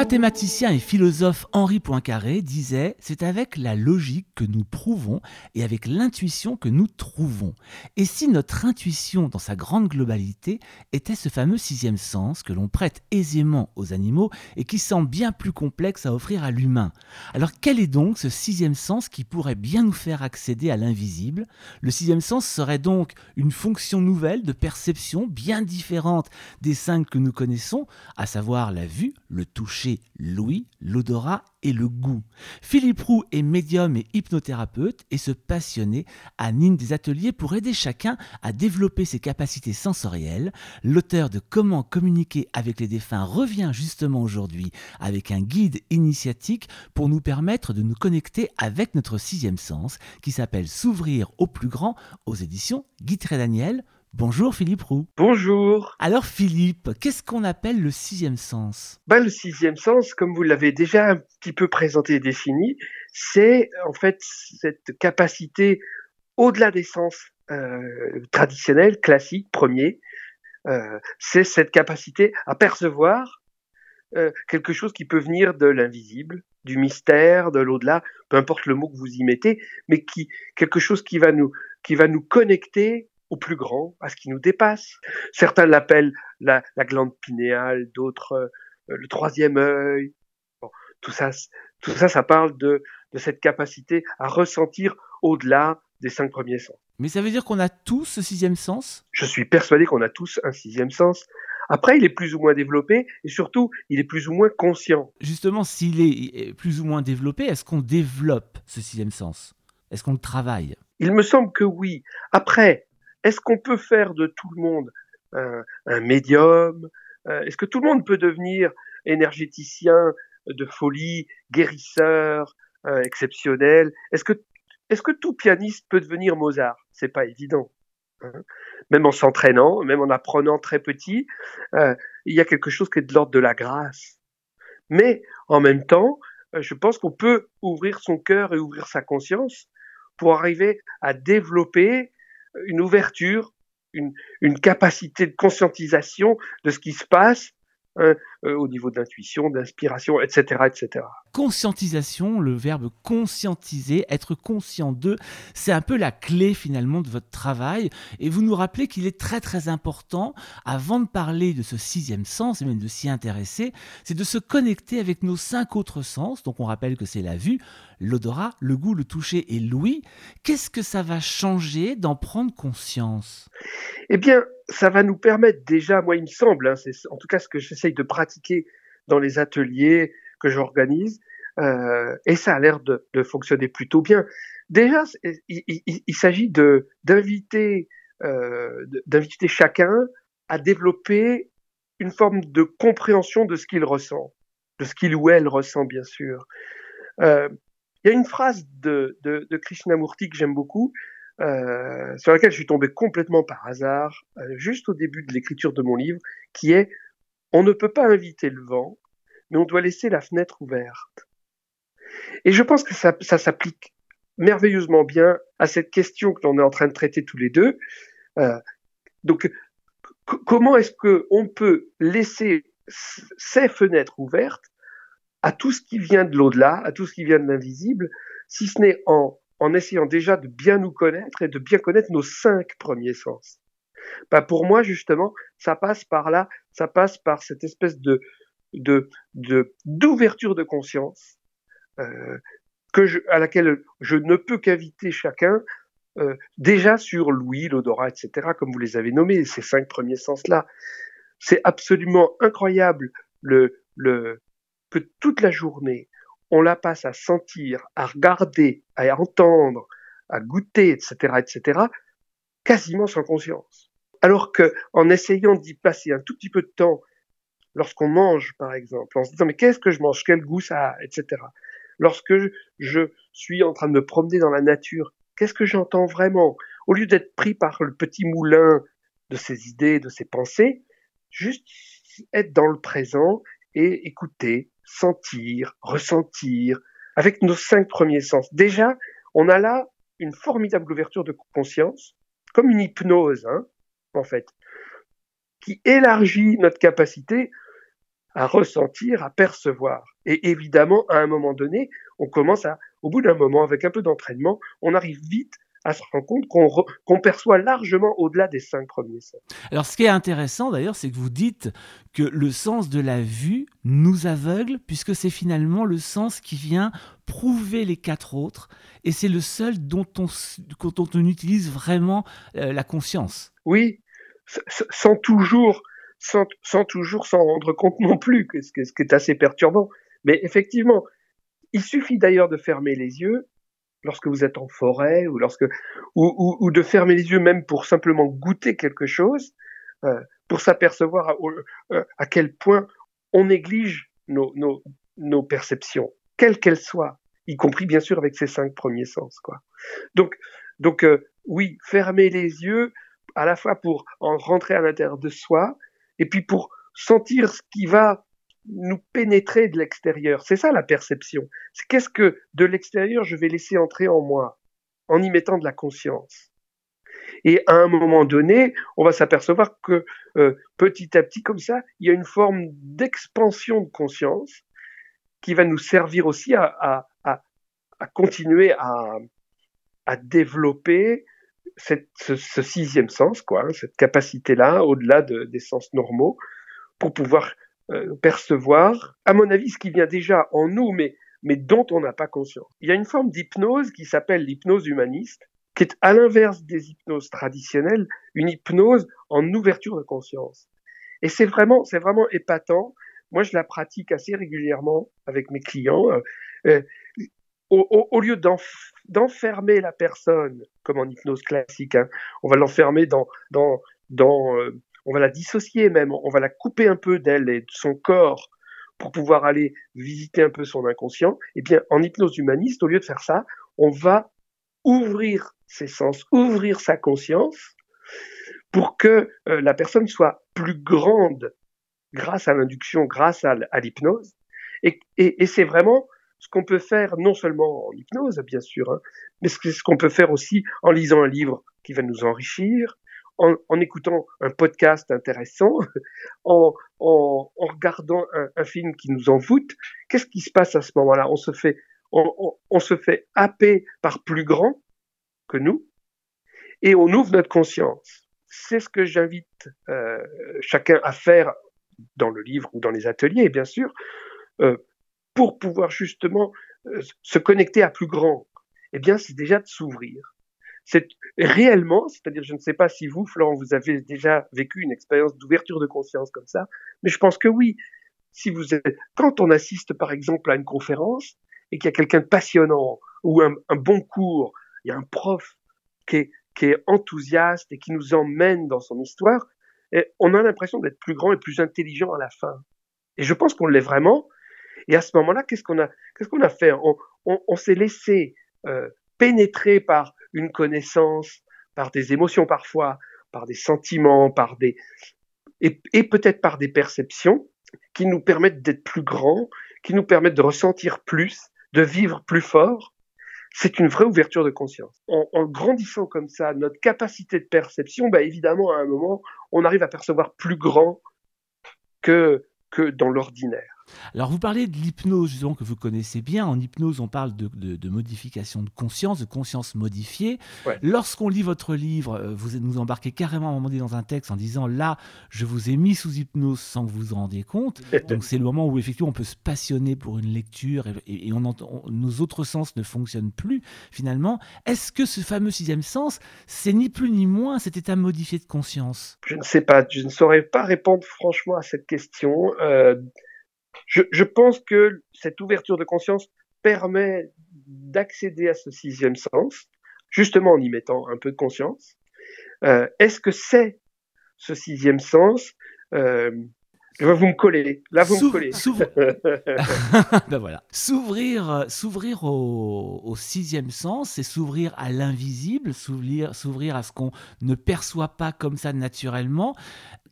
mathématicien et philosophe Henri Poincaré disait C'est avec la logique que nous prouvons et avec l'intuition que nous trouvons. Et si notre intuition, dans sa grande globalité, était ce fameux sixième sens que l'on prête aisément aux animaux et qui semble bien plus complexe à offrir à l'humain? Alors quel est donc ce sixième sens qui pourrait bien nous faire accéder à l'invisible? Le sixième sens serait donc une fonction nouvelle de perception bien différente des cinq que nous connaissons, à savoir la vue, le toucher, l'ouïe, l'odorat et le goût. Philippe Roux est médium et hypnothérapeute et se passionné anime des ateliers pour aider chacun à développer ses capacités sensorielles. L'auteur de Comment communiquer avec les défunts revient justement aujourd'hui avec un guide initiatique pour nous permettre de nous connecter avec notre sixième sens qui s'appelle S'ouvrir au plus grand aux éditions Guy Daniel. Bonjour Philippe Roux. Bonjour. Alors Philippe, qu'est-ce qu'on appelle le sixième sens? Ben, Le sixième sens, comme vous l'avez déjà un petit peu présenté et défini, c'est en fait cette capacité au-delà des sens euh, traditionnels, classiques, premiers, euh, c'est cette capacité à percevoir euh, quelque chose qui peut venir de l'invisible, du mystère, de l'au-delà, peu importe le mot que vous y mettez, mais qui quelque chose qui va nous qui va nous connecter au plus grand, à ce qui nous dépasse. Certains l'appellent la, glande pinéale, d'autres euh, le troisième œil. tout ça, tout ça, ça parle de, de cette capacité à ressentir au-delà des cinq premiers sens. Mais ça veut dire qu'on a tous ce sixième sens? Je suis persuadé qu'on a tous un sixième sens. Après, il est plus ou moins développé et surtout, il est plus ou moins conscient. Justement, s'il est plus ou moins développé, est-ce qu'on développe ce sixième sens? Est-ce qu'on le travaille? Il me semble que oui. Après, est-ce qu'on peut faire de tout le monde un, médium euh, Est-ce que tout le monde peut devenir énergéticien de folie, guérisseur, euh, exceptionnel? Est-ce que est-ce que tout pianiste peut devenir Mozart? C'est pas évident. Hein. même en s'entraînant, même en apprenant très petit, euh, il y a quelque chose qui est de l'ordre de la grâce. Mais en même temps, je pense qu'on peut ouvrir son cœur et ouvrir sa conscience pour arriver à développer une ouverture, une, une capacité de conscientisation de ce qui se passe Hein, euh, au niveau d'intuition, d'inspiration, etc., etc. Conscientisation, le verbe conscientiser, être conscient de, c'est un peu la clé finalement de votre travail. Et vous nous rappelez qu'il est très très important, avant de parler de ce sixième sens, et même de s'y intéresser, c'est de se connecter avec nos cinq autres sens. Donc on rappelle que c'est la vue, l'odorat, le goût, le toucher et l'ouïe. Qu'est-ce que ça va changer d'en prendre conscience? Eh bien, ça va nous permettre déjà, moi il me semble, hein, c'est en tout cas ce que j'essaye de pratiquer dans les ateliers que j'organise, euh, et ça a l'air de, fonctionner plutôt bien. Déjà, il, s'agit de d'inviter euh, d'inviter chacun à développer une forme de compréhension de ce qu'il ressent, de ce qu'il ou elle ressent bien sûr. Euh, il y a une phrase de, de, de Krishnamurti que j'aime beaucoup, euh, sur laquelle je suis tombé complètement par hasard, euh, juste au début de l'écriture de mon livre, qui est On ne peut pas inviter le vent, mais on doit laisser la fenêtre ouverte. Et je pense que ça, s'applique merveilleusement bien à cette question que l'on est en train de traiter tous les deux. Euh, donc, comment est-ce qu'on peut laisser ces fenêtres ouvertes à tout ce qui vient de l'au-delà, à tout ce qui vient de l'invisible, si ce n'est en en essayant déjà de bien nous connaître et de bien connaître nos cinq premiers sens. Bah pour moi, justement, ça passe par là, ça passe par cette espèce de de d'ouverture de, conscience euh, que je, à laquelle je ne peux qu'inviter chacun euh, déjà sur l'ouïe, l'odorat, etc., comme vous les avez nommés, ces cinq premiers sens-là. C'est absolument incroyable le, le, que toute la journée, on la passe à sentir, à regarder, à entendre, à goûter, etc., etc., quasiment sans conscience. Alors que, en essayant d'y passer un tout petit peu de temps, lorsqu'on mange, par exemple, en se disant mais qu'est-ce que je mange, quel goût ça a, etc. Lorsque je suis en train de me promener dans la nature, qu'est-ce que j'entends vraiment? Au lieu d'être pris par le petit moulin de ces idées, de ces pensées, juste être dans le présent et écouter, sentir, ressentir, avec nos cinq premiers sens. Déjà, on a là une formidable ouverture de conscience, comme une hypnose, hein, en fait, qui élargit notre capacité à ressentir, à percevoir. Et évidemment, à un moment donné, on commence à, au bout d'un moment, avec un peu d'entraînement, on arrive vite à se rendre compte qu'on perçoit largement au-delà des cinq premiers sens. Alors ce qui est intéressant d'ailleurs, c'est que vous dites que le sens de la vue nous aveugle, puisque c'est finalement le sens qui vient prouver les quatre autres, et c'est le seul dont on, dont on utilise vraiment euh, la conscience. Oui, sans toujours sans, sans toujours s'en rendre compte non plus, ce qui est assez perturbant. Mais effectivement, il suffit d'ailleurs de fermer les yeux lorsque vous êtes en forêt ou lorsque ou, ou, ou de fermer les yeux même pour simplement goûter quelque chose, euh, pour s'apercevoir à, euh, quel point on néglige nos, nos, nos perceptions, quelles qu'elles soient, y compris bien sûr avec ces cinq premiers sens. Quoi. Donc, donc euh, oui, fermer les yeux à la fois pour en rentrer à l'intérieur de soi et puis pour sentir ce qui va nous pénétrer de l'extérieur. C'est ça la perception. C'est qu'est-ce que de l'extérieur je vais laisser entrer en moi en y mettant de la conscience. Et à un moment donné, on va s'apercevoir que euh, petit à petit, comme ça, il y a une forme d'expansion de conscience qui va nous servir aussi à, continuer à, développer ce, sixième sens, quoi, hein, cette capacité-là, au-delà de, des sens normaux, pour pouvoir euh, percevoir, à mon avis, ce qui vient déjà en nous, mais, mais dont on n'a pas conscience. Il y a une forme d'hypnose qui s'appelle l'hypnose humaniste, qui est à l'inverse des hypnoses traditionnelles, une hypnose en ouverture de conscience. Et c'est vraiment, c'est vraiment épatant. Moi, je la pratique assez régulièrement avec mes clients. Euh, euh au, au, au, lieu d'enfermer la personne, comme en hypnose classique, hein, on va l'enfermer dans, dans, dans euh, on va la dissocier même, on va la couper un peu d'elle et de son corps pour pouvoir aller visiter un peu son inconscient. Eh bien, en hypnose humaniste, au lieu de faire ça, on va ouvrir ses sens, ouvrir sa conscience pour que euh, la personne soit plus grande grâce à l'induction, grâce à, l'hypnose. Et, et, et c'est vraiment ce qu'on peut faire non seulement en hypnose, bien sûr, hein, mais ce qu'on peut faire aussi en lisant un livre qui va nous enrichir, en, en écoutant un podcast intéressant, en, en, en regardant un, un, film qui nous envoûte. Qu'est-ce qui se passe à ce moment-là? On se fait on, on, se fait happer par plus grand que nous et on ouvre notre conscience. C'est ce que j'invite euh, chacun à faire dans le livre ou dans les ateliers, bien sûr, euh, pour pouvoir justement euh, se connecter à plus grand, eh bien, c'est déjà de s'ouvrir. C'est réellement, c'est-à-dire, je ne sais pas si vous, Florent, vous avez déjà vécu une expérience d'ouverture de conscience comme ça, mais je pense que oui. Si vous êtes, quand on assiste, par exemple, à une conférence et qu'il y a quelqu'un de passionnant ou un, bon cours, il y a un prof qui est, qui est enthousiaste et qui nous emmène dans son histoire, et on a l'impression d'être plus grand et plus intelligent à la fin. Et je pense qu'on l'est vraiment, et à ce moment-là, qu'est-ce qu'on a, qu'est-ce qu'on a fait? On, on, on s'est laissé euh, pénétrer par une connaissance, par des émotions parfois, par des sentiments, par des et, peut-être par des perceptions qui nous permettent d'être plus grands, qui nous permettent de ressentir plus, de vivre plus fort. C'est une vraie ouverture de conscience. En, en, grandissant comme ça, notre capacité de perception, bah évidemment, à un moment, on arrive à percevoir plus grand que, que dans l'ordinaire. Alors vous parlez de l'hypnose justement que vous connaissez bien. En hypnose, on parle de, de, de modification de conscience, de conscience modifiée. Ouais. Lorsqu'on lit votre livre, euh, vous nous embarquez carrément à un moment donné dans un texte en disant là, je vous ai mis sous hypnose sans que vous vous rendiez compte. Donc c'est le moment où effectivement on peut se passionner pour une lecture et, et on entend, on, nos autres sens ne fonctionnent plus finalement. Est-ce que ce fameux sixième sens, c'est ni plus ni moins cet état modifié de conscience? Je ne sais pas, je ne saurais pas répondre franchement à cette question. Euh je, je, pense que cette ouverture de conscience permet d'accéder à ce sixième sens, justement en y mettant un peu de conscience. Euh, Est-ce que c'est ce sixième sens euh, vous me collez. Là, vous me collez. ben voilà. S'ouvrir, s'ouvrir au, au, sixième sens, c'est s'ouvrir à l'invisible, s'ouvrir, s'ouvrir à ce qu'on ne perçoit pas comme ça naturellement.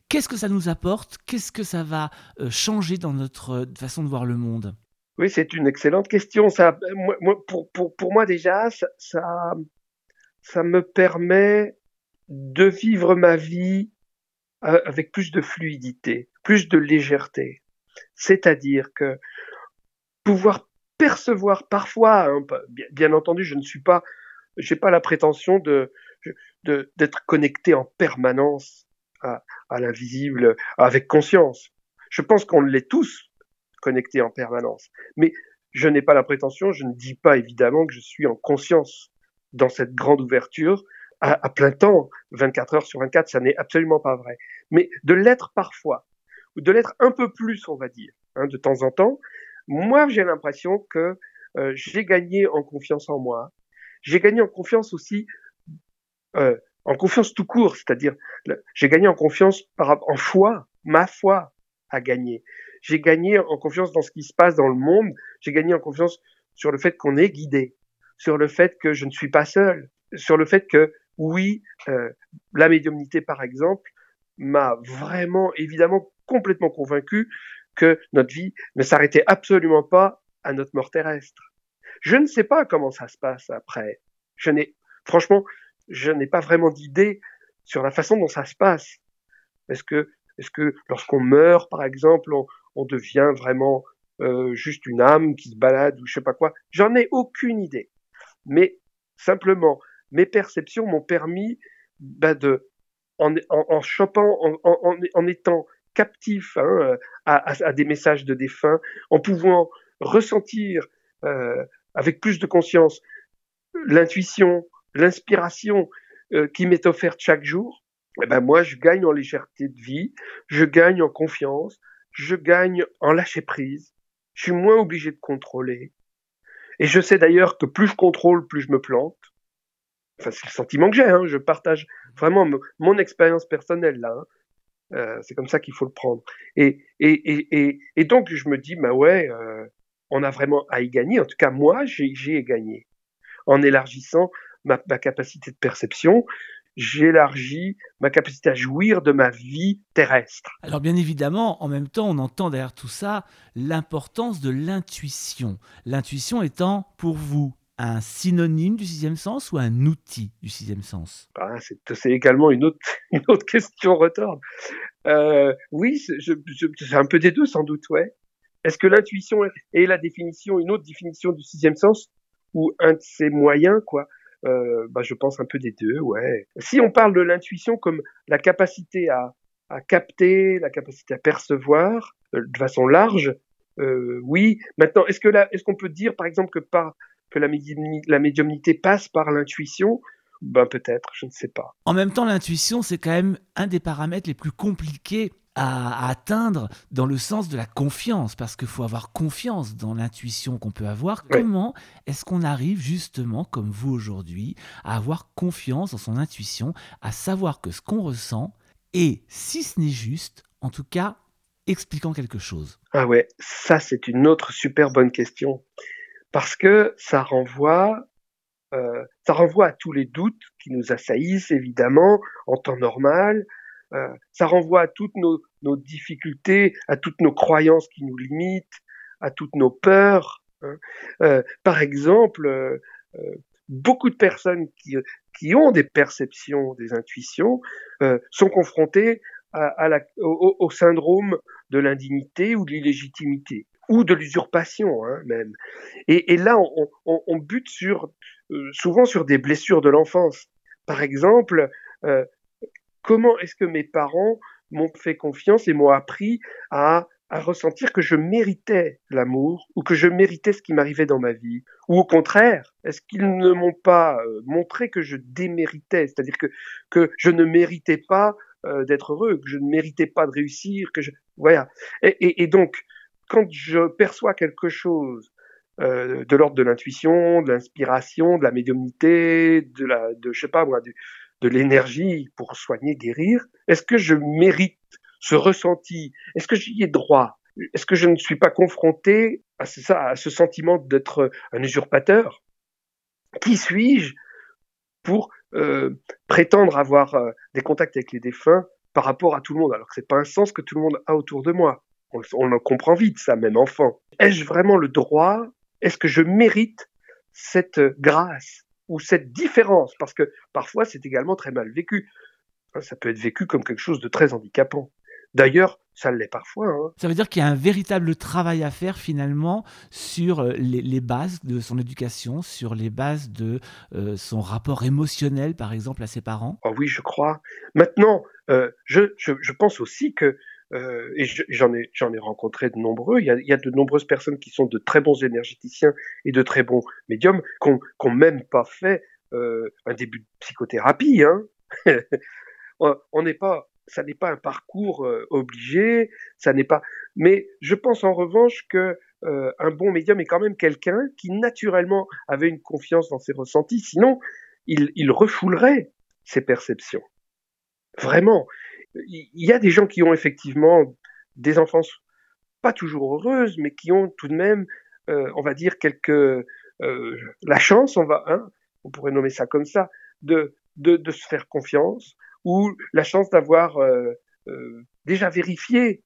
Qu'est-ce que ça nous apporte? Qu'est-ce que ça va euh, changer dans notre euh, façon de voir le monde? Oui, c'est une excellente question. Pour, moi déjà, ça, me permet de vivre ma vie euh, avec plus de fluidité, plus de légèreté. C'est-à-dire que pouvoir percevoir parfois, hein, bien, entendu, je ne suis pas, j'ai pas la prétention d'être connecté en permanence à, à l'invisible avec conscience. Je pense qu'on l'est tous connectés en permanence, mais je n'ai pas la prétention, je ne dis pas évidemment que je suis en conscience dans cette grande ouverture à, plein temps, 24 heures sur 24, ça n'est absolument pas vrai. Mais de l'être parfois, ou de l'être un peu plus, on va dire, hein, de temps en temps, moi j'ai l'impression que euh, j'ai gagné en confiance en moi. J'ai gagné en confiance aussi, euh, en confiance tout court, c'est-à-dire j'ai gagné en confiance par, en foi, ma foi a gagné. J'ai gagné en confiance dans ce qui se passe dans le monde. J'ai gagné en confiance sur le fait qu'on est guidé, sur le fait que je ne suis pas seul, sur le fait que oui, euh, la médiumnité par exemple m'a vraiment évidemment complètement convaincu que notre vie ne s'arrêtait absolument pas à notre mort terrestre. Je ne sais pas comment ça se passe après. Je n'ai, franchement, je n'ai pas vraiment d'idée sur la façon dont ça se passe. Est-ce que, est-ce que lorsqu'on meurt, par exemple, on, on devient vraiment euh, juste une âme qui se balade ou je sais pas quoi? J'en ai aucune idée. Mais simplement, mes perceptions m'ont permis bah, de, en, en, en chopant, en, en, étant captif hein, à, à, des messages de défunts, en pouvant ressentir euh, avec plus de conscience l'intuition, l'inspiration euh, qui m'est offerte chaque jour, eh ben moi je gagne en légèreté de vie, je gagne en confiance, je gagne en lâcher prise, je suis moins obligé de contrôler. Et je sais d'ailleurs que plus je contrôle, plus je me plante. Enfin, c'est le sentiment que j'ai, hein. je partage vraiment mon expérience personnelle là. Hein. Euh, c'est comme ça qu'il faut le prendre. Et, donc je me dis, bah ouais, euh, on a vraiment à y gagner. En tout cas, moi, j'ai gagné en élargissant ma, ma, capacité de perception. J'élargis ma capacité à jouir de ma vie terrestre. Alors bien évidemment, en même temps, on entend derrière tout ça l'importance de l'intuition. L'intuition étant pour vous un synonyme du sixième sens ou un outil du sixième sens? Ah, C'est également une autre, une autre question retorne. Euh, oui, c'est un peu des deux sans doute, ouais. Est-ce que l'intuition est la définition, une autre définition du sixième sens ou un de ses moyens, quoi? Euh, bah, Je pense un peu des deux, ouais. Si on parle de l'intuition comme la capacité à, à capter, la capacité à percevoir euh, de façon large, euh, oui. Maintenant, est-ce que est-ce qu'on peut dire, par exemple, que par que la, la médiumnité passe par l'intuition? Ben peut-être, je ne sais pas. En même temps, l'intuition, c'est quand même un des paramètres les plus compliqués à, atteindre dans le sens de la confiance, parce qu'il faut avoir confiance dans l'intuition qu'on peut avoir. Comment est-ce qu'on arrive justement, comme vous aujourd'hui, à avoir confiance dans son intuition, à savoir que ce qu'on ressent est, si ce n'est juste, en tout cas, expliquant quelque chose? Ah ouais, ça c'est une autre super bonne question, parce que ça renvoie euh, ça renvoie à tous les doutes qui nous assaillissent évidemment en temps normal, euh, ça renvoie à toutes nos, nos, difficultés, à toutes nos croyances qui nous limitent, à toutes nos peurs. Hein. Euh, par exemple, euh, euh, beaucoup de personnes qui, qui, ont des perceptions, des intuitions, euh, sont confrontées à, à la, au, au, syndrome de l'indignité ou de l'illégitimité ou de l'usurpation hein, même. Et, et là, on, on, on, bute sur souvent sur des blessures de l'enfance. Par exemple, euh, comment est-ce que mes parents m'ont fait confiance et m'ont appris à, ressentir que je méritais l'amour ou que je méritais ce qui m'arrivait dans ma vie? Ou au contraire, est-ce qu'ils ne m'ont pas euh, montré que je déméritais, c'est-à-dire que, je ne méritais pas euh, d'être heureux, que je ne méritais pas de réussir, que je... Voilà. Et donc, quand je perçois quelque chose euh, de l'ordre de l'intuition, de l'inspiration, de la médiumnité, de la, de je sais pas moi, du, de l'énergie pour soigner, guérir. Est-ce que je mérite ce ressenti? Est-ce que j'y ai droit? Est-ce que je ne suis pas confronté à ce, à ce sentiment d'être un usurpateur? Qui suis-je pour euh, prétendre avoir euh, des contacts avec les défunts par rapport à tout le monde, alors que c'est pas un sens que tout le monde a autour de moi? On, on en comprend vite, ça, même enfant. Ai-je vraiment le droit? Est-ce que je mérite cette grâce? Ou cette différence, parce que parfois c'est également très mal vécu. Ça peut être vécu comme quelque chose de très handicapant. D'ailleurs, ça l'est parfois. Hein. Ça veut dire qu'il y a un véritable travail à faire finalement sur euh, les, bases de son éducation, sur les bases de euh, son rapport émotionnel, par exemple, à ses parents? Oh oui, je crois. Maintenant, euh, je, je, pense aussi que, et j'en ai, j'en ai rencontré de nombreux, il y, a, il y, a, de nombreuses personnes qui sont de très bons énergéticiens et de très bons médiums, qui n'ont même pas fait un début de psychothérapie. Hein. on n'est pas ça n'est pas un parcours euh, obligé, ça n'est pas. Mais je pense en revanche que euh, un bon médium est quand même quelqu'un qui naturellement avait une confiance dans ses ressentis. Sinon, il, il refoulerait ses perceptions. Vraiment, il y a des gens qui ont effectivement des enfances pas toujours heureuses, mais qui ont tout de même, euh, on va dire, quelques la chance, on va, hein, on pourrait nommer ça comme ça, de, de, de se faire confiance, ou la chance d'avoir euh, euh, déjà vérifié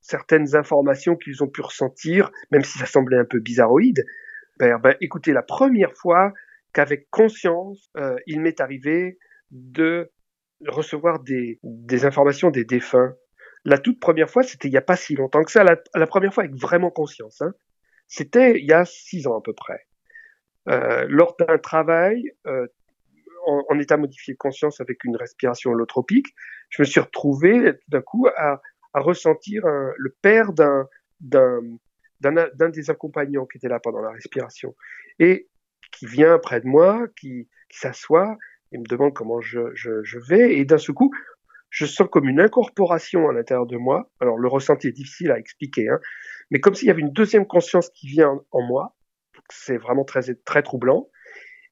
certaines informations qu'ils ont pu ressentir, même si ça semblait un peu bizarroïde. Ben, ben écoutez, la première fois qu'avec conscience, euh, il m'est arrivé de recevoir des, des, informations des défunts. La toute première fois, c'était il n'y a pas si longtemps que ça. La, première fois avec vraiment conscience. Hein. C'était il y a six ans à peu près. Euh, lors d'un travail euh, en, état modifié de conscience avec une respiration holotropique, je me suis retrouvé tout d'un coup à, ressentir le père d'un d'un des accompagnants qui était là pendant la respiration et qui vient près de moi, qui, s'assoit et me demande comment je, je, vais et d'un seul coup je sens comme une incorporation à l'intérieur de moi. Alors le ressenti est difficile à expliquer, hein, mais comme s'il y avait une deuxième conscience qui vient en moi. C'est vraiment très très troublant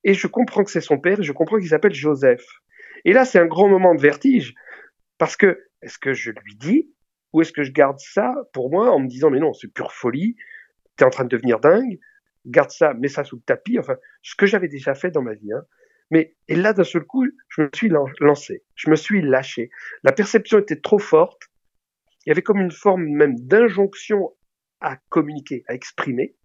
et je comprends que c'est son père, et je comprends qu'il s'appelle Joseph. Et là, c'est un grand moment de vertige, parce que est-ce que je lui dis, ou est-ce que je garde ça pour moi en me disant, mais non, c'est pure folie, t'es en train de devenir dingue, garde ça, mets ça sous le tapis, enfin, ce que j'avais déjà fait dans ma vie. Hein. Mais, et là, d'un seul coup, je me suis lancé, je me suis lâché. La perception était trop forte, il y avait comme une forme même d'injonction à communiquer, à exprimer,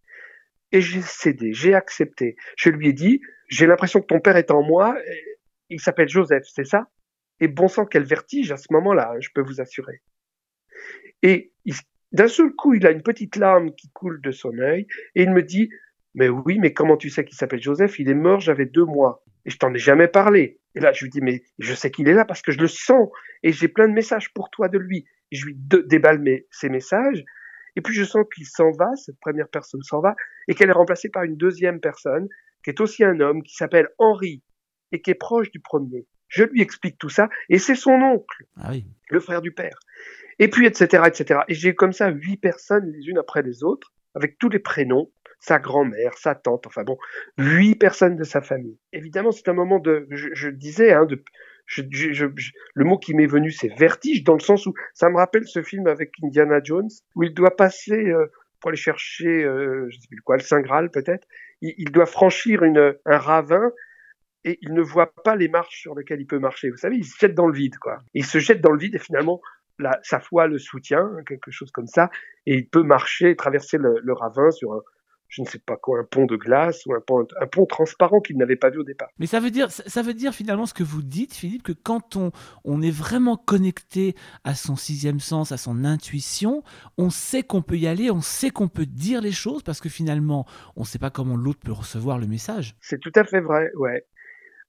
et j'ai cédé, j'ai accepté. Je lui ai dit, j'ai l'impression que ton père est en moi, il s'appelle Joseph, c'est ça? Et bon sang, quel vertige à ce moment-là, hein, je peux vous assurer. Et d'un seul coup, il a une petite larme qui coule de son œil, et il me dit, mais oui, mais comment tu sais qu'il s'appelle Joseph? Il est mort, j'avais deux mois. Et je t'en ai jamais parlé. Et là, je lui dis, mais je sais qu'il est là parce que je le sens. Et j'ai plein de messages pour toi de lui. Et je lui déballe mes, ces messages. Et puis je sens qu'il s'en va, cette première personne s'en va, et qu'elle est remplacée par une deuxième personne qui est aussi un homme, qui s'appelle Henri, et qui est proche du premier. Je lui explique tout ça, et c'est son oncle, ah le frère du père. Et puis, etc., etc. Et j'ai comme ça huit personnes les unes après les autres, avec tous les prénoms, sa grand-mère, sa tante, enfin bon, huit personnes de sa famille. Évidemment, c'est un moment de, je, disais, hein, je, le mot qui m'est venu, c'est vertige, dans le sens où ça me rappelle ce film avec Indiana Jones, où il doit passer euh, pour aller chercher, euh, je sais plus quoi, le Saint Graal peut-être, il, doit franchir un ravin et il ne voit pas les marches sur lesquelles il peut marcher. Vous savez, il se jette dans le vide, quoi. Il se jette dans le vide et finalement, sa foi le soutient, quelque chose comme ça, et il peut marcher, traverser le, le ravin sur un, je ne sais pas quoi, un pont de glace ou un pont, un pont transparent qu'il n'avait pas vu au départ. Mais ça veut dire, ça veut dire finalement ce que vous dites, Philippe, que quand on, on est vraiment connecté à son sixième sens, à son intuition, on sait qu'on peut y aller, on sait qu'on peut dire les choses parce que finalement, on ne sait pas comment l'autre peut recevoir le message. C'est tout à fait vrai, ouais.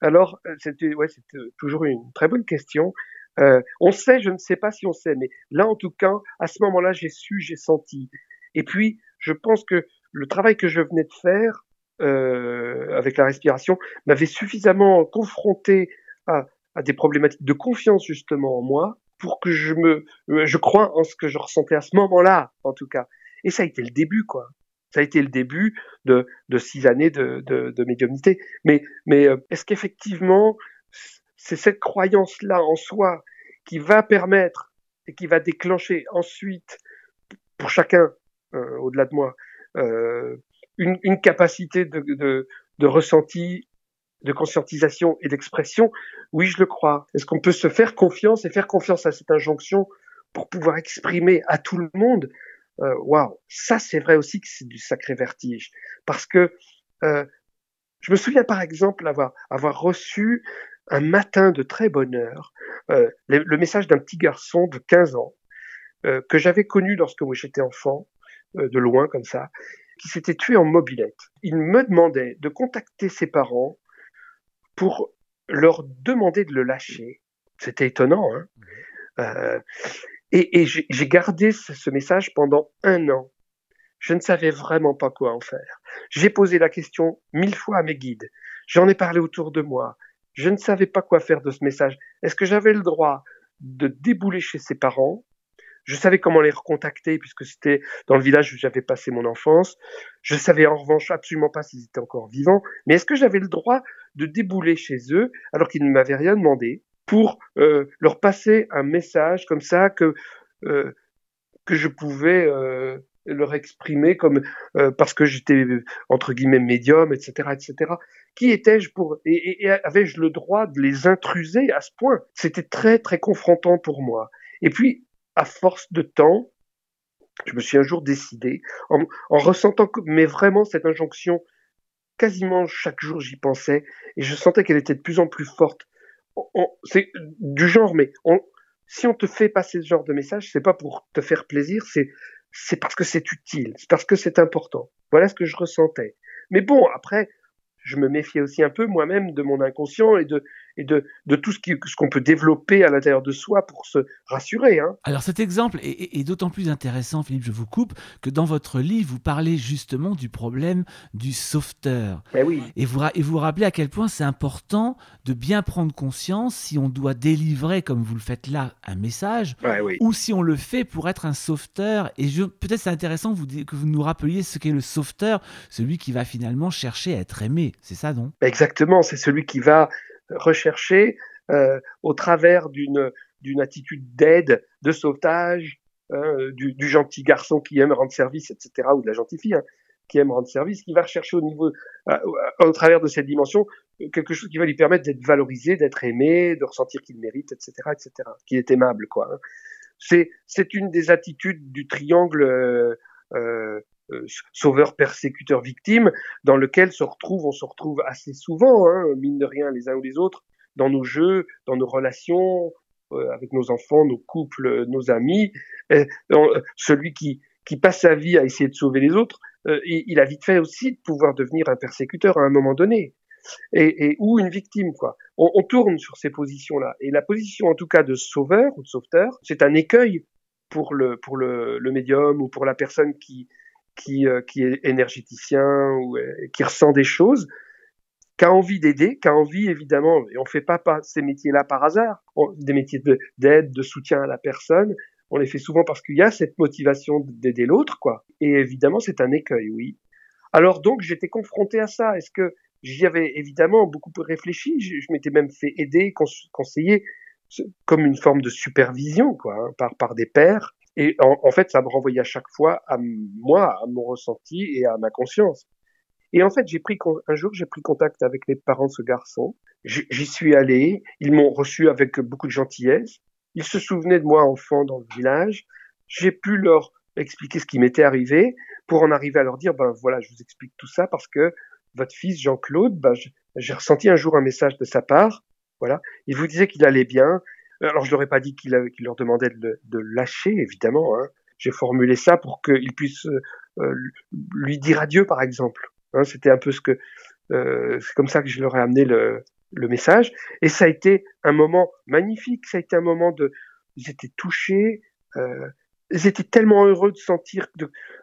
Alors, euh, c'était ouais, euh, toujours une très bonne question. Euh, on sait, je ne sais pas si on sait, mais là, en tout cas, à ce moment-là, j'ai su, j'ai senti. Et puis, je pense que le travail que je venais de faire euh, avec la respiration m'avait suffisamment confronté à, à, des problématiques de confiance justement en moi pour que je me, euh, je crois en ce que je ressentais à ce moment-là, en tout cas. Et ça a été le début, quoi. Ça a été le début de, de six années de, de, de médiumnité. Mais, mais euh, est-ce qu'effectivement, c'est cette croyance-là en soi qui va permettre et qui va déclencher ensuite, pour chacun euh, au-delà de moi, une, une, capacité de, de, de ressenti, de conscientisation et d'expression, oui, je le crois. Est-ce qu'on peut se faire confiance et faire confiance à cette injonction pour pouvoir exprimer à tout le monde? Euh, Waouh, ça c'est vrai aussi que c'est du sacré vertige, parce que euh, je me souviens par exemple avoir avoir reçu un matin de très bonne heure euh, le, le, message d'un petit garçon de 15 ans euh, que j'avais connu lorsque j'étais enfant, euh, de loin comme ça, qui s'était tué en mobilette. Il me demandait de contacter ses parents pour leur demander de le lâcher. C'était étonnant, hein euh, Et, et j'ai gardé ce, ce message pendant un an. Je ne savais vraiment pas quoi en faire. J'ai posé la question mille fois à mes guides. J'en ai parlé autour de moi. Je ne savais pas quoi faire de ce message. Est-ce que j'avais le droit de débouler chez ses parents je savais comment les recontacter puisque c'était dans le village où j'avais passé mon enfance. Je savais en revanche absolument pas s'ils étaient encore vivants. Mais est-ce que j'avais le droit de débouler chez eux alors qu'ils ne m'avaient rien demandé pour euh, leur passer un message comme ça que euh, que je pouvais euh, leur exprimer comme euh, parce que j'étais entre guillemets médium, etc., etc. Qui étais-je pour et, et avais-je le droit de les intruser à ce point? C'était très très confrontant pour moi. Et puis à force de temps, je me suis un jour décidé, en, en ressentant, que, mais vraiment cette injonction, quasiment chaque jour j'y pensais, et je sentais qu'elle était de plus en plus forte. C'est du genre, mais on, si on te fait passer ce genre de message, c'est pas pour te faire plaisir, c'est parce que c'est utile, c'est parce que c'est important. Voilà ce que je ressentais. Mais bon, après, je me méfiais aussi un peu moi-même de mon inconscient et de, et de, de tout ce qu'on ce qu'on peut développer à l'intérieur de soi pour se rassurer. Hein. Alors cet exemple est, est d'autant plus intéressant, Philippe, je vous coupe, que dans votre livre, vous parlez justement du problème du sauveteur. Eh oui. Et vous, et vous rappelez à quel point c'est important de bien prendre conscience si on doit délivrer, comme vous le faites là, un message, oui. ou si on le fait pour être un sauveteur. Et peut-être c'est intéressant que vous, que vous nous rappeliez ce qu'est le sauveteur, celui qui va finalement chercher à être aimé. C'est ça, non? Exactement, c'est celui qui va rechercher euh, au travers d'une d'une attitude d'aide, de sauvetage, euh, du, du, gentil garçon qui aime rendre service, etc., ou de la gentille fille hein, qui aime rendre service, qui va rechercher au niveau, euh, au travers de cette dimension, quelque chose qui va lui permettre d'être valorisé, d'être aimé, de ressentir qu'il mérite, etc., etc., qu'il est aimable, quoi. Hein. C'est c'est une des attitudes du triangle euh, euh, sauveur, persécuteur, victime, dans lequel se retrouve, on se retrouve assez souvent, hein, mine de rien, les uns ou les autres, dans nos jeux, dans nos relations, euh, avec nos enfants, nos couples, nos amis. Euh, celui qui, qui passe sa vie à essayer de sauver les autres, euh, il, il, a vite fait aussi de pouvoir devenir un persécuteur à un moment donné. Et, et ou une victime, quoi. On, on tourne sur ces positions-là. Et la position, en tout cas, de sauveur ou de sauveteur, c'est un écueil pour le, pour le, le médium ou pour la personne qui, qui, euh, qui est énergéticien ou euh, qui ressent des choses, qui a envie d'aider, qui a envie évidemment, et on fait pas, ces métiers-là par hasard, des métiers d'aide, de, soutien à la personne, on les fait souvent parce qu'il y a cette motivation d'aider l'autre, quoi. Et évidemment, c'est un écueil, oui. Alors donc, j'étais confronté à ça. Est-ce que j'y avais évidemment beaucoup réfléchi? Je, je m'étais même fait aider, conseiller, comme une forme de supervision, quoi, hein, par par des pairs. Et en, en, fait, ça me renvoyait à chaque fois à moi, à mon ressenti et à ma conscience. Et en fait, j'ai pris un jour, j'ai pris contact avec les parents de ce garçon. J'y suis allé. Ils m'ont reçu avec beaucoup de gentillesse. Ils se souvenaient de moi enfant dans le village. J'ai pu leur expliquer ce qui m'était arrivé pour en arriver à leur dire, ben voilà, je vous explique tout ça parce que votre fils Jean-Claude, ben, j'ai ressenti un jour un message de sa part. Voilà, il vous disait qu'il allait bien, alors je leur ai pas dit qu'il qu leur demandait de, de lâcher, évidemment. Hein. J'ai formulé ça pour qu'ils puissent euh, lui dire adieu, par exemple. Hein, C'était un peu ce que euh, c'est comme ça que je leur ai amené le, le message. Et ça a été un moment magnifique. Ça a été un moment de, ils étaient touchés. Euh, ils étaient tellement heureux de sentir,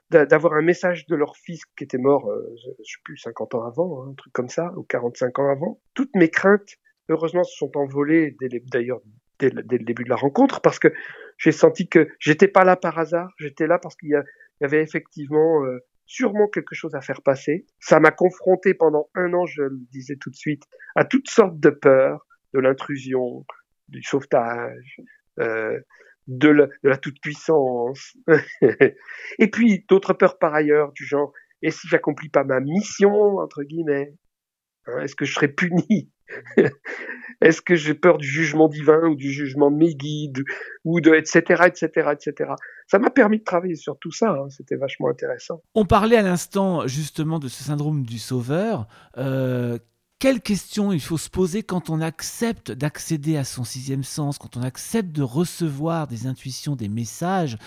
d'avoir un message de leur fils qui était mort, euh, je, je sais plus, 50 ans avant, hein, un truc comme ça, ou 45 ans avant. Toutes mes craintes, heureusement, se sont envolées, d'ailleurs, dès, le début de la rencontre parce que j'ai senti que j'étais pas là par hasard, j'étais là parce qu'il y, y, avait effectivement euh, sûrement quelque chose à faire passer. Ça m'a confronté pendant un an, je le disais tout de suite, à toutes sortes de peurs, de l'intrusion, du sauvetage, euh, de, la, de la toute-puissance. Et puis d'autres peurs par ailleurs, du genre, et si j'accomplis pas ma mission, entre guillemets, hein, est-ce que je serai puni Est-ce que j'ai peur du jugement divin ou du jugement de mes guides ou de etc etc etc. Ça m'a permis de travailler sur tout ça. Hein. C'était vachement intéressant. On parlait à l'instant justement de ce syndrome du sauveur. Euh, quelles questions il faut se poser quand on accepte d'accéder à son sixième sens, quand on accepte de recevoir des intuitions, des messages?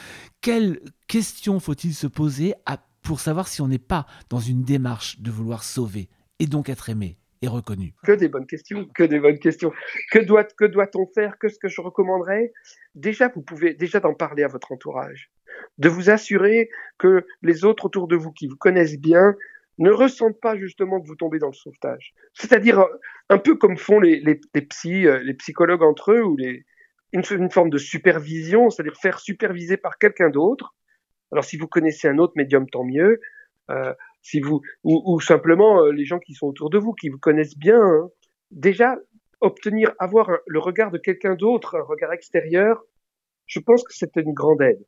Quelles questions faut-il se poser pour savoir si on n'est pas dans une démarche de vouloir sauver? Et donc être aimé et reconnu Que des bonnes questions, que des bonnes questions. Que doit que doit-on faire? Que ce que je recommanderais? Déjà, vous pouvez déjà d'en parler à votre entourage, de vous assurer que les autres autour de vous qui vous connaissent bien ne ressentent pas justement que vous tombez dans le sauvetage. C'est-à-dire un peu comme font les, les, les, psy, euh, les psychologues entre eux, ou les, une, une forme de supervision, c'est-à-dire faire superviser par quelqu'un d'autre. Alors si vous connaissez un autre médium, tant mieux. Euh, si vous ou, ou simplement euh, les gens qui sont autour de vous, qui vous connaissent bien, hein. déjà obtenir, avoir le regard de quelqu'un d'autre, un regard extérieur, je pense que c'est une grande aide.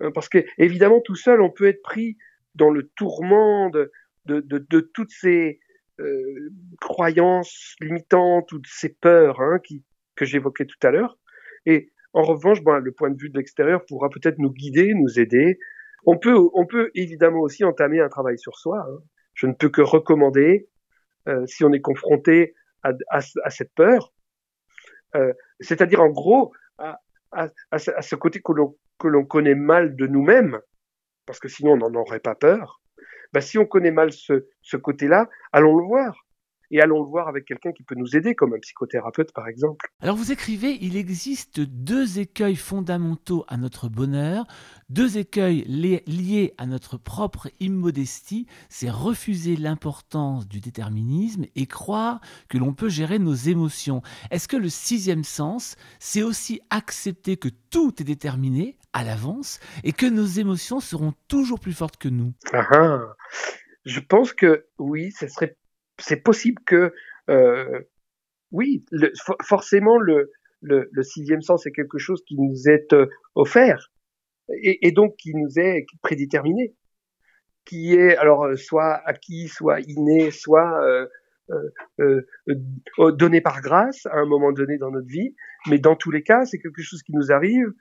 Hein, parce que évidemment, tout seul, on peut être pris dans le tourment de, de, de, de toutes ces euh, croyances limitantes, toutes ces peurs hein, qui, que j'évoquais tout à l'heure. Et en revanche, bon, le point de vue de l'extérieur pourra peut-être nous guider, nous aider, on peut, on peut évidemment aussi entamer un travail sur soi. Hein. Je ne peux que recommander, euh, si on est confronté à, cette peur, euh, c'est-à-dire en gros à, ce côté que l'on, connaît mal de nous-mêmes, parce que sinon on n'en aurait pas peur. Bah, si on connaît mal ce, ce côté-là, allons le voir et allons le voir avec quelqu'un qui peut nous aider, comme un psychothérapeute par exemple. Alors vous écrivez, il existe deux écueils fondamentaux à notre bonheur, deux écueils liés à notre propre immodestie, c'est refuser l'importance du déterminisme et croire que l'on peut gérer nos émotions. Est-ce que le sixième sens, c'est aussi accepter que tout est déterminé à l'avance et que nos émotions seront toujours plus fortes que nous? Ah, ah. Je pense que oui, ce serait c'est possible que, euh, oui, forcément, le, le, le, sixième sens est quelque chose qui nous est euh, offert et, et, donc qui nous est prédéterminé, qui est alors euh, soit acquis, soit inné, soit euh, euh, euh, donné par grâce à un moment donné dans notre vie, mais dans tous les cas, c'est quelque chose qui nous arrive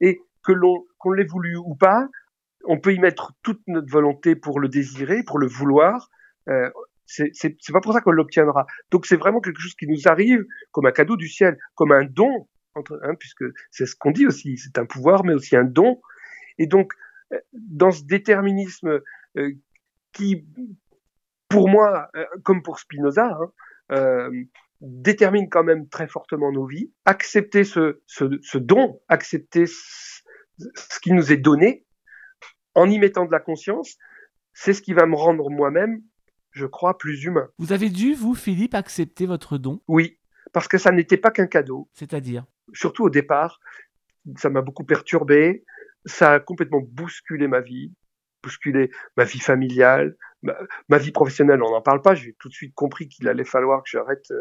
et que l'on qu'on l'ait voulu ou pas, on peut y mettre toute notre volonté pour le désirer, pour le vouloir, euh, c'est pas pour ça qu'on l'obtiendra. Donc c'est vraiment quelque chose qui nous arrive comme un cadeau du ciel, comme un don, entre, hein, puisque c'est ce qu'on dit aussi, c'est un pouvoir, mais aussi un don. Et donc euh, dans ce déterminisme euh, qui, pour moi, euh, comme pour Spinoza, hein, détermine quand même très fortement nos vies, accepter ce, don, accepter ce, ce qui nous est donné, en y mettant de la conscience, c'est ce qui va me rendre moi-même je crois, plus humain. Vous avez dû, vous, Philippe, accepter votre don Oui, parce que ça n'était pas qu'un cadeau. C'est-à-dire? Surtout au départ, ça m'a beaucoup perturbé, ça a complètement bousculé ma vie, bousculé ma vie familiale, ma, vie professionnelle, on n'en parle pas, j'ai tout de suite compris qu'il allait falloir que j'arrête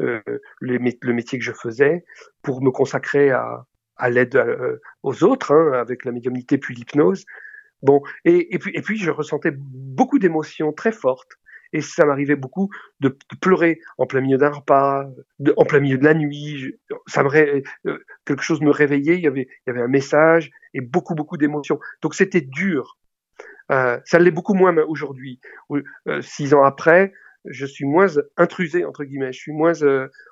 euh, le métier que je faisais pour me consacrer à, à l'aide euh, aux autres, hein, avec la médiumnité puis l'hypnose. Bon, et, et, puis, et puis je ressentais beaucoup d'émotions très fortes et ça m'arrivait beaucoup de, pleurer en plein milieu d'un repas, en plein milieu de la nuit. ça me euh, quelque chose me réveillait. Il y avait, il y avait un message et beaucoup, beaucoup d'émotions. Donc c'était dur. Euh, ça l'est beaucoup moins aujourd'hui. Euh, six ans après, je suis moins intrusé entre guillemets. Je suis moins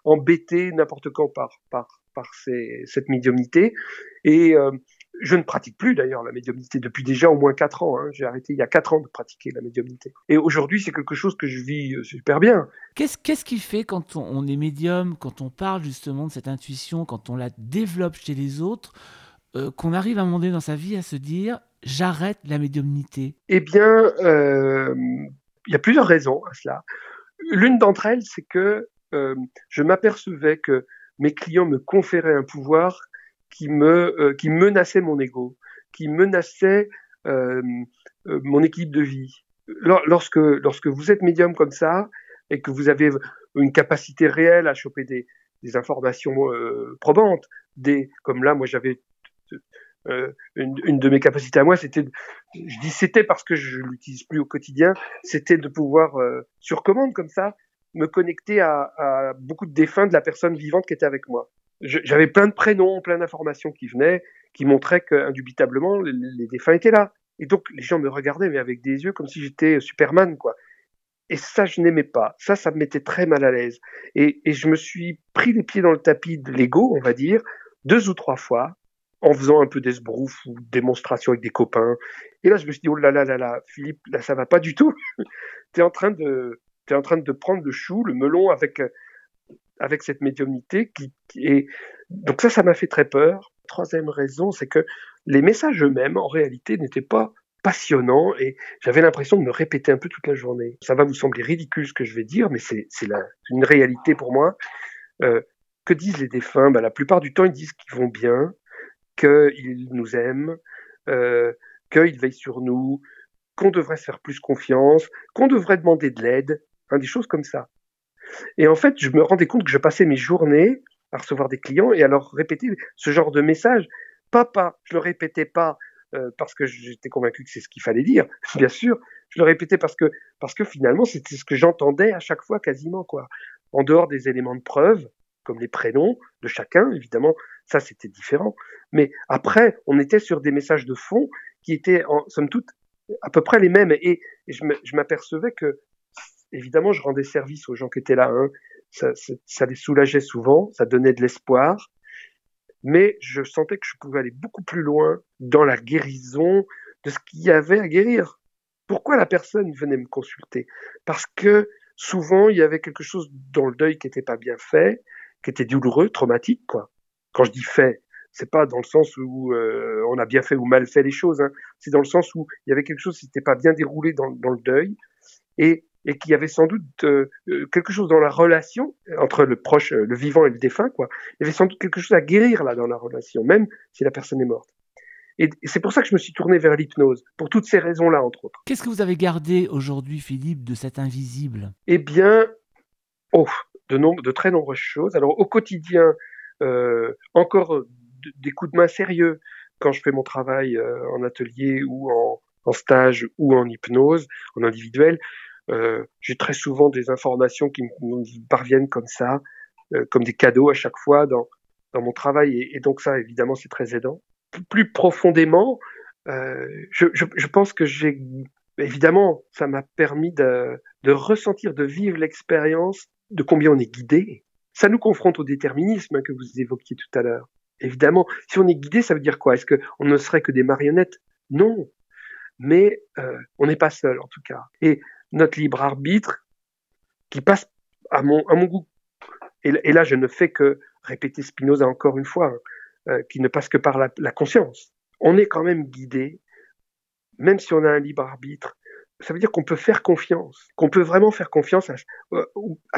embêté n'importe quand par par par cette médiumnité et je ne pratique plus d'ailleurs la médiumnité depuis déjà au moins quatre ans. Hein. J'ai arrêté il y a quatre ans de pratiquer la médiumnité. Et aujourd'hui, c'est quelque chose que je vis euh, super bien. Qu'est-ce qu'est-ce qui fait quand on, est médium, quand on parle justement de cette intuition, quand on la développe chez les autres, euh, qu'on arrive à un moment donné dans sa vie à se dire j'arrête la médiumnité? Eh bien, euh, il y a plusieurs raisons à cela. L'une d'entre elles, c'est que euh, je m'apercevais que mes clients me conféraient un pouvoir qui me euh, qui menaçait mon ego, qui menaçait euh, euh, mon équilibre de vie. Lorsque lorsque vous êtes médium comme ça et que vous avez une capacité réelle à choper des, des informations euh, probantes, des comme là moi j'avais euh, une, une, de mes capacités à moi, c'était, je dis c'était parce que je l'utilise plus au quotidien, c'était de pouvoir euh, sur commande comme ça me connecter à, à, beaucoup de défunts de la personne vivante qui était avec moi j'avais plein de prénoms, plein d'informations qui venaient, qui montraient qu'indubitablement, les, les défunts étaient là. Et donc, les gens me regardaient, mais avec des yeux comme si j'étais Superman, quoi. Et ça, je n'aimais pas. Ça, ça me mettait très mal à l'aise. Et, et je me suis pris les pieds dans le tapis de l'ego, on va dire, deux ou trois fois, en faisant un peu d'esbrouf ou démonstration avec des copains. Et là, je me suis dit, oh là là là là, Philippe, là, ça va pas du tout. tu es en train de, tu es en train de prendre le chou, le melon avec, avec cette médiumnité qui, est, donc ça, ça m'a fait très peur. Troisième raison, c'est que les messages eux-mêmes, en réalité, n'étaient pas passionnants et j'avais l'impression de me répéter un peu toute la journée. Ça va vous sembler ridicule ce que je vais dire, mais c'est une réalité pour moi. Euh, que disent les défunts? Ben, La plupart du temps, ils disent qu'ils vont bien, qu'ils nous aiment, euh, qu'ils veillent sur nous, qu'on devrait se faire plus confiance, qu'on devrait demander de l'aide, hein, des choses comme ça. Et en fait, je me rendais compte que je passais mes journées à recevoir des clients et à leur répéter ce genre de message. Papa, je le répétais pas euh, parce que j'étais convaincu que c'est ce qu'il fallait dire, bien sûr. Je le répétais parce que parce que finalement c'était ce que j'entendais à chaque fois quasiment quoi. En dehors des éléments de preuve, comme les prénoms de chacun, évidemment, ça c'était différent. Mais après, on était sur des messages de fond qui étaient en somme toute à peu près les mêmes et, je m'apercevais que évidemment je rendais service aux gens qui étaient là. Hein ça, les soulageait souvent, ça donnait de l'espoir, mais je sentais que je pouvais aller beaucoup plus loin dans la guérison de ce qu'il y avait à guérir. Pourquoi la personne venait me consulter? Parce que souvent il y avait quelque chose dans le deuil qui n'était pas bien fait, qui était douloureux, traumatique. Quand je dis fait, c'est pas dans le sens où euh, on a bien fait ou mal fait les choses, hein. c'est dans le sens où il y avait quelque chose qui n'était pas bien déroulé dans, dans le deuil, et et qu'il y avait sans doute euh, euh, quelque chose dans la relation entre le proche, euh, le vivant et le défunt, quoi. Il y avait sans doute quelque chose à guérir là dans la relation, même si la personne est morte. Et, c'est pour ça que je me suis tourné vers l'hypnose, pour toutes ces raisons-là, entre autres. Qu'est-ce que vous avez gardé aujourd'hui, Philippe, de cet invisible? Eh bien, oh, de, de très nombreuses choses. Alors, au quotidien, encore des coups de main sérieux quand je fais mon travail en atelier ou en, en stage ou en hypnose, en individuel. Euh, j'ai très souvent des informations qui me parviennent comme ça, euh, comme des cadeaux à chaque fois dans, dans mon travail, et, donc ça, évidemment, c'est très aidant. Plus profondément, euh, je, je, je, pense que j'ai, évidemment, ça m'a permis de, de ressentir, de vivre l'expérience de combien on est guidé. Ça nous confronte au déterminisme que vous évoquiez tout à l'heure. Évidemment, si on est guidé, ça veut dire quoi? Est-ce qu'on ne serait que des marionnettes? Non, mais euh, on n'est pas seul en tout cas. Et notre libre arbitre qui passe à mon, goût. Et, là, je ne fais que répéter Spinoza encore une fois, hein, euh, qui ne passe que par la, conscience. On est quand même guidé, même si on a un libre arbitre. Ça veut dire qu'on peut faire confiance, qu'on peut vraiment faire confiance à, euh,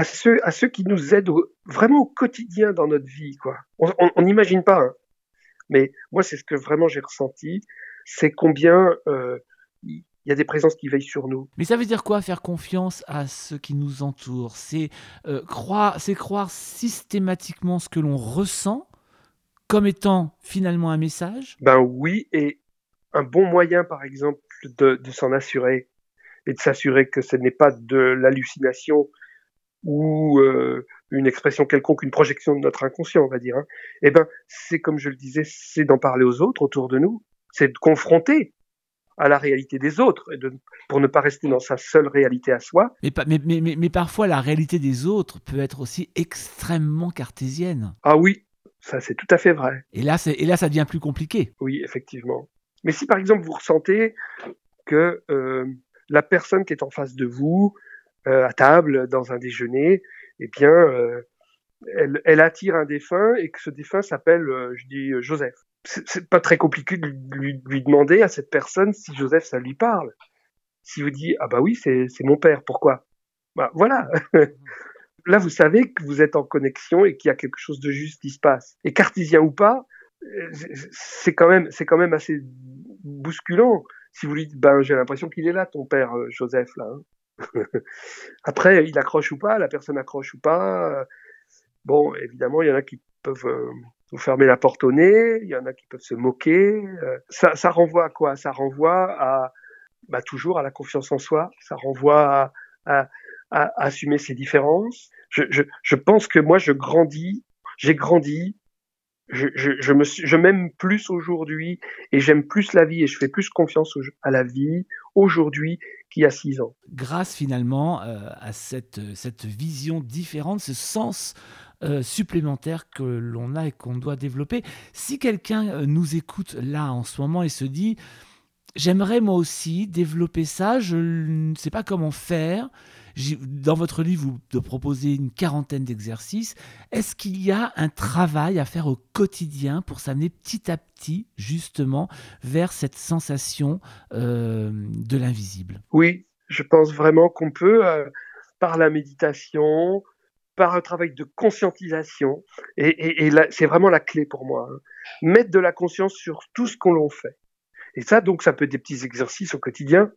ceux, à ceux qui nous aident vraiment au quotidien dans notre vie. Quoi. On n'imagine pas, hein. mais moi, c'est ce que vraiment j'ai ressenti, c'est combien euh, il y a des présences qui veillent sur nous. Mais ça veut dire quoi faire confiance à ceux qui nous entourent C'est euh, croire, c'est croire systématiquement ce que l'on ressent comme étant finalement un message? Ben oui, et un bon moyen, par exemple, de, s'en assurer et de s'assurer que ce n'est pas de l'hallucination ou euh, une expression quelconque, une projection de notre inconscient, on va dire. Hein. Eh ben, c'est comme je le disais, c'est d'en parler aux autres autour de nous, c'est de confronter à la réalité des autres, et de, pour ne pas rester dans sa seule réalité à soi. Mais, mais, mais, mais, parfois, la réalité des autres peut être aussi extrêmement cartésienne. Ah oui, ça c'est tout à fait vrai. Et là, et là, ça devient plus compliqué. Oui, effectivement. Mais si par exemple vous ressentez que euh, la personne qui est en face de vous, euh, à table, dans un déjeuner, eh bien, euh, elle, elle, attire un défunt et que ce défunt s'appelle, je dis, Joseph c'est pas très compliqué de lui, lui, demander à cette personne si Joseph ça lui parle. Si vous dit ah bah oui c'est mon père pourquoi? Bah voilà. Là vous savez que vous êtes en connexion et qu'il y a quelque chose de juste qui se passe. Et cartésien ou pas c'est quand même c'est quand même assez bousculant. Si vous lui dites ben j'ai l'impression qu'il est là ton père euh, Joseph là hein. après il accroche ou pas la personne accroche ou pas. Bon évidemment il y en a qui peuvent euh, vous fermez la porte au nez, il y en a qui peuvent se moquer. Euh, ça, renvoie à quoi? Ça renvoie à bah, toujours à la confiance en soi, ça renvoie à, assumer ses différences. Je, pense que moi, je grandis, j'ai grandi je, je, je, me je m'aime plus aujourd'hui et j'aime plus la vie et je fais plus confiance à la vie aujourd'hui qu'il y a six ans. Grâce finalement euh, à cette vision différente, ce sens euh, supplémentaire que l'on a et qu'on doit développer. Si quelqu'un euh, nous écoute là en ce moment et se dit, j'aimerais moi aussi développer ça, je ne sais pas comment faire, dans votre livre, vous proposez une quarantaine d'exercices. Est-ce qu'il y a un travail à faire au quotidien pour s'amener petit à petit, justement, vers cette sensation euh, de l'invisible? Oui, je pense vraiment qu'on peut, euh, par la méditation, par un travail de conscientisation, et, c'est vraiment la clé pour moi, hein. mettre de la conscience sur tout ce qu'on l'on fait. Et ça, donc, ça peut être des petits exercices au quotidien,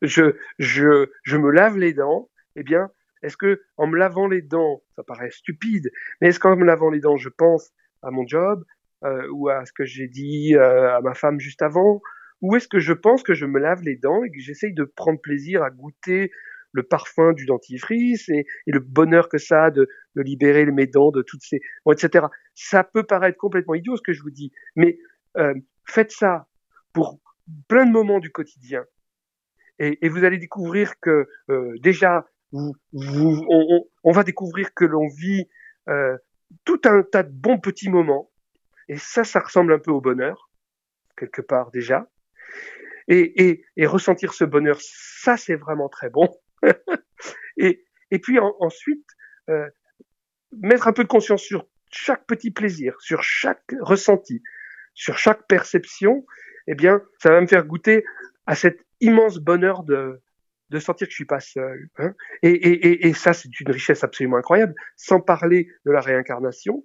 je, je, me lave les dents, eh bien, est-ce que en me lavant les dents, ça paraît stupide, mais est-ce qu'en me lavant les dents, je pense à mon job euh, ou à ce que j'ai dit euh, à ma femme juste avant, ou est-ce que je pense que je me lave les dents et que j'essaye de prendre plaisir à goûter le parfum du dentifrice et, le bonheur que ça a de, libérer mes dents de toutes ces, etc. Ça peut paraître complètement idiot ce que je vous dis, mais euh, faites ça pour plein de moments du quotidien et, vous allez découvrir que euh, déjà, vous, on, va découvrir que l'on vit euh, tout un tas de bons petits moments. Et ça, ça ressemble un peu au bonheur, quelque part déjà. Et, ressentir ce bonheur, ça, c'est vraiment très bon. Et, puis ensuite, euh, mettre un peu de conscience sur chaque petit plaisir, sur chaque ressenti, sur chaque perception, eh bien, ça va me faire goûter à cet immense bonheur de, de sentir que je suis pas seul. Hein. Et, et, et, ça, c'est une richesse absolument incroyable. Sans parler de la réincarnation,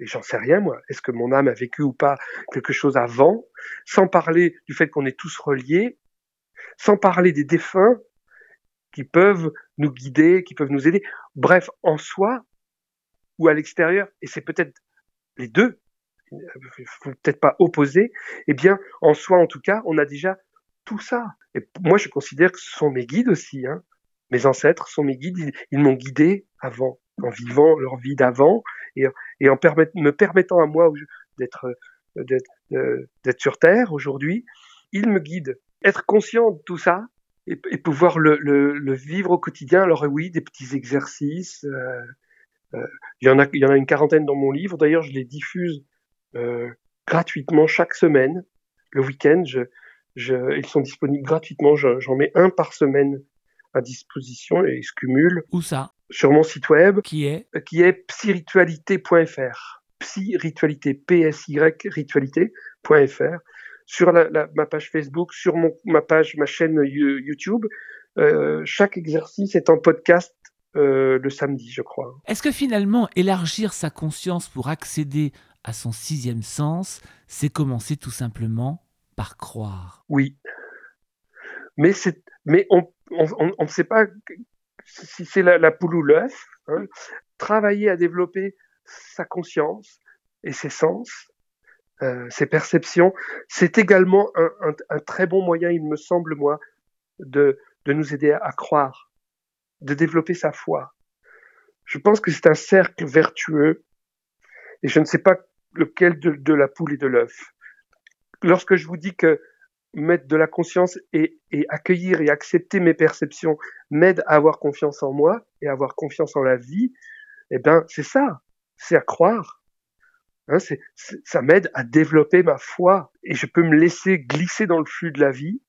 et j'en sais rien moi. Est-ce que mon âme a vécu ou pas quelque chose avant? Sans parler du fait qu'on est tous reliés, sans parler des défunts qui peuvent nous guider, qui peuvent nous aider. Bref, en soi ou à l'extérieur, et c'est peut-être les deux, peut-être pas opposés, eh bien, en soi en tout cas, on a déjà tout ça. Et moi, je considère que ce sont mes guides aussi. Hein. Mes ancêtres sont mes guides. Ils, m'ont guidé avant, en vivant leur vie d'avant et, en me permettant à moi d'être d'être sur Terre aujourd'hui. Ils me guident. Être conscient de tout ça et, pouvoir le, le, vivre au quotidien. Alors oui, des petits exercices. Euh, euh, il y en a, il y en a une quarantaine dans mon livre. D'ailleurs, je les diffuse euh, gratuitement chaque semaine. Le week-end, je, ils sont disponibles gratuitement. J'en mets un par semaine à disposition et ils se cumulent. Où ça? Sur mon site web. Qui est? euh, Qui est psyritualité.fr. Psyritualité, P-S-Y, ritualité.fr. Sur la, ma page Facebook, sur mon, ma page, ma chaîne YouTube. Euh, chaque exercice est en podcast euh, le samedi, je crois. Est-ce que finalement, élargir sa conscience pour accéder à son sixième sens, c'est commencer tout simplement par croire? Oui. Mais, on ne sait pas si c'est la, poule ou l'œuf. Hein. Travailler à développer sa conscience et ses sens, euh, ses perceptions, c'est également un, très bon moyen, il me semble, moi, de, de nous aider à, croire, de développer sa foi. Je pense que c'est un cercle vertueux et je ne sais pas lequel de la poule et de l'œuf lorsque je vous dis que mettre de la conscience et, accueillir et accepter mes perceptions m'aide à avoir confiance en moi et à avoir confiance en la vie, eh ben c'est ça, c'est à croire. Hein, ça m'aide à développer ma foi et je peux me laisser glisser dans le flux de la vie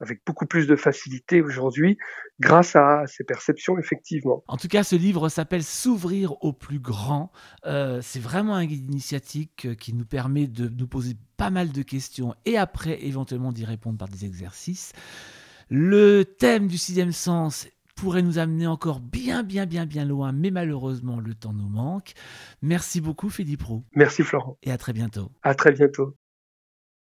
avec beaucoup plus de facilité aujourd'hui grâce à ces perceptions, effectivement. En tout cas, ce livre s'appelle S'ouvrir au plus grand. Euh, c'est vraiment un guide initiatique euh, qui nous permet de nous poser pas mal de questions et après éventuellement d'y répondre par des exercices. Le thème du sixième sens pourrait nous amener encore bien, bien, bien, bien loin, mais malheureusement, le temps nous manque. Merci beaucoup, Philippe Roux. Merci, Florent. Et à très bientôt. À très bientôt.